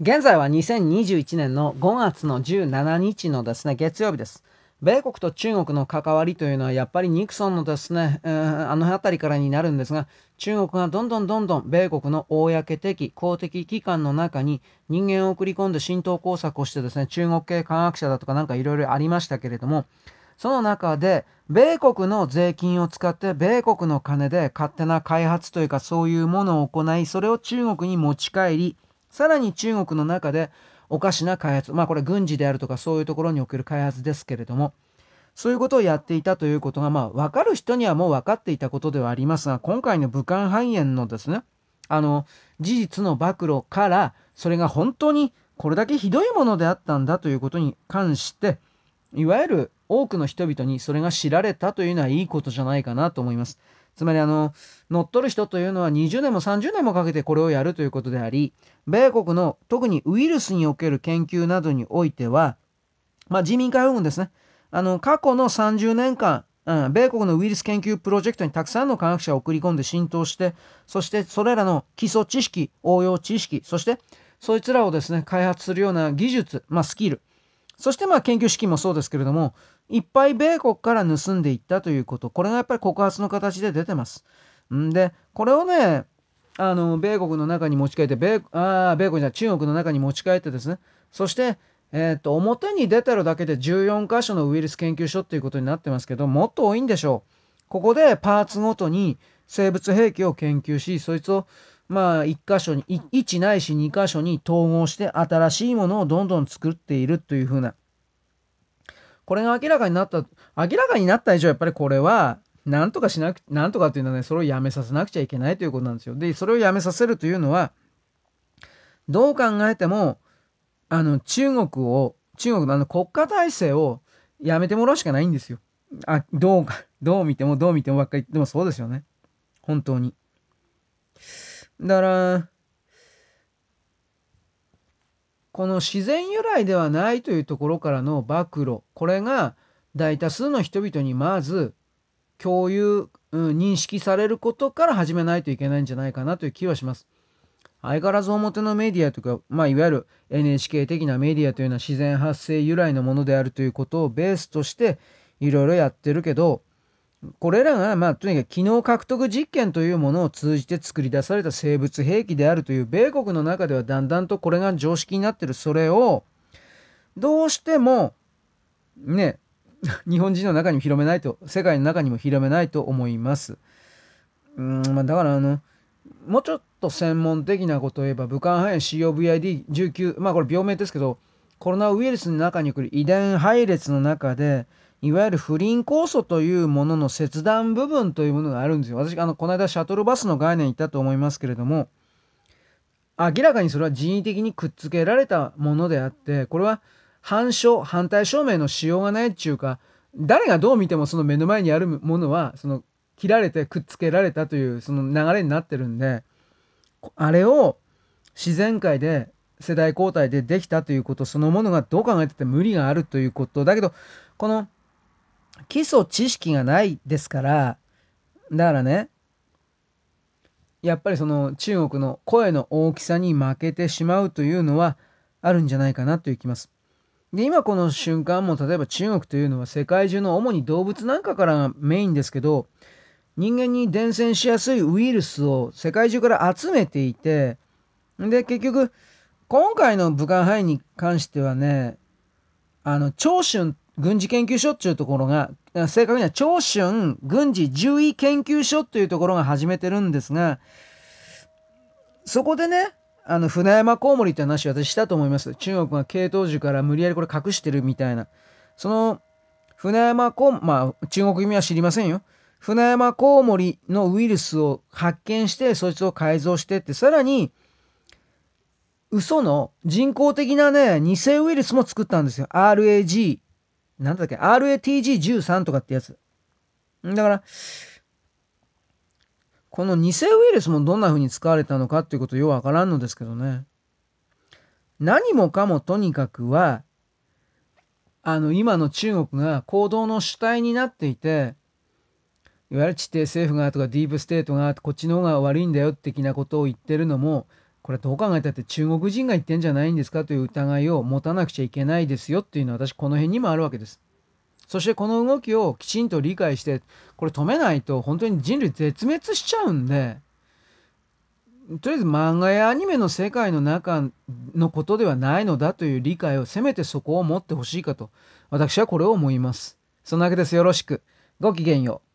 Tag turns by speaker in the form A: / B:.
A: 現在は2021年の5月の17日のですね、月曜日です。米国と中国の関わりというのはやっぱりニクソンのですね、えー、あの辺りからになるんですが、中国がどんどんどんどん米国の公的、公的機関の中に人間を送り込んで浸透工作をしてですね、中国系科学者だとかなんかいろいろありましたけれども、その中で、米国の税金を使って米国の金で勝手な開発というかそういうものを行い、それを中国に持ち帰り、さらに中国の中でおかしな開発、まあこれ軍事であるとかそういうところにおける開発ですけれども、そういうことをやっていたということが、まあ分かる人にはもう分かっていたことではありますが、今回の武漢肺炎のですね、あの、事実の暴露から、それが本当にこれだけひどいものであったんだということに関して、いわゆる多くの人々にそれが知られたというのはいいことじゃないかなと思います。つまりあの、乗っ取る人というのは20年も30年もかけてこれをやるということであり、米国の特にウイルスにおける研究などにおいては、まあ人民解放軍ですね。あの、過去の30年間、うん、米国のウイルス研究プロジェクトにたくさんの科学者を送り込んで浸透して、そしてそれらの基礎知識、応用知識、そしてそいつらをですね、開発するような技術、まあスキル、そしてまあ研究資金もそうですけれども、いっぱい米国から盗んでいったということ、これがやっぱり告発の形で出てます。んで、これをね、あの、米国の中に持ち帰って、米、あ米国じゃ中国の中に持ち帰ってですね、そして、えっ、と、表に出てるだけで14箇所のウイルス研究所っていうことになってますけど、もっと多いんでしょう。ここでパーツごとに生物兵器を研究し、そいつをまあ、1箇所に、1ないし2箇所に統合して新しいものをどんどん作っているというふうな。これが明らかになった、明らかになった以上、やっぱりこれは、なんとかしなく、なんとかっていうのはね、それをやめさせなくちゃいけないということなんですよ。で、それをやめさせるというのは、どう考えても、あの、中国を、中国のあの国家体制をやめてもらうしかないんですよ。あ、どうか、どう見てもどう見てもばっかり言ってもそうですよね。本当に。だから、この自然由来ではないというところからの暴露、これが大多数の人々にまず共有、うん、認識されることから始めないといけないんじゃないかなという気はします。相変わらず表のメディアとか、まあ、いわゆる NHK 的なメディアというのは自然発生由来のものであるということをベースとしていろいろやってるけど、これらが、まあ、とにかく機能獲得実験というものを通じて作り出された生物兵器であるという米国の中ではだんだんとこれが常識になってるそれをどうしてもね 日本人の中にも広めないと世界の中にも広めないと思います。うんまあ、だからあのもうちょっと専門的なことを言えば武漢肺炎 COVID-19 まあこれ病名ですけどコロナウイルスの中に来る遺伝配列の中でいわゆる不倫酵素というものの切断部分というものがあるんですよ。私、あの、この間シャトルバスの概念言ったと思いますけれども、明らかにそれは人為的にくっつけられたものであって、これは反証、反対証明のしようがないっていうか、誰がどう見てもその目の前にあるものは、その切られてくっつけられたというその流れになってるんで、あれを自然界で世代交代でできたということそのものがどう考えてて無理があるということ。だけど、この基礎知識がないですから、だからね、やっぱりその中国の声の大きさに負けてしまうというのはあるんじゃないかなという気ます。で、今この瞬間も例えば中国というのは世界中の主に動物なんかからがメインですけど、人間に伝染しやすいウイルスを世界中から集めていて、で、結局、今回の武漢肺炎に関してはね、あの、長春軍事研究所っていうところが、正確には長春軍事獣医研究所っていうところが始めてるんですが、そこでね、あの、船山コウモリって話私したと思います。中国が系統樹から無理やりこれ隠してるみたいな。その、船山コウ、まあ、中国意味は知りませんよ。船山コウモリのウイルスを発見して、そいつを改造してって、さらに、嘘の人工的なね、偽ウイルスも作ったんですよ。RAG なんだっけ、RATG13 とかってやつ。だから、この偽ウイルスもどんな風に使われたのかっていうことようわからんのですけどね。何もかもとにかくは、あの、今の中国が行動の主体になっていて、いわゆる地底政府がとかディープステートがこっちの方が悪いんだよ的なことを言ってるのも、これどう考えたって中国人が言ってんじゃないんですかという疑いを持たなくちゃいけないですよっていうのは私この辺にもあるわけです。そしてこの動きをきちんと理解してこれ止めないと本当に人類絶滅しちゃうんでとりあえず漫画やアニメの世界の中のことではないのだという理解をせめてそこを持ってほしいかと私はこれを思います。そんなわけです。よろしく。ごきげんよう。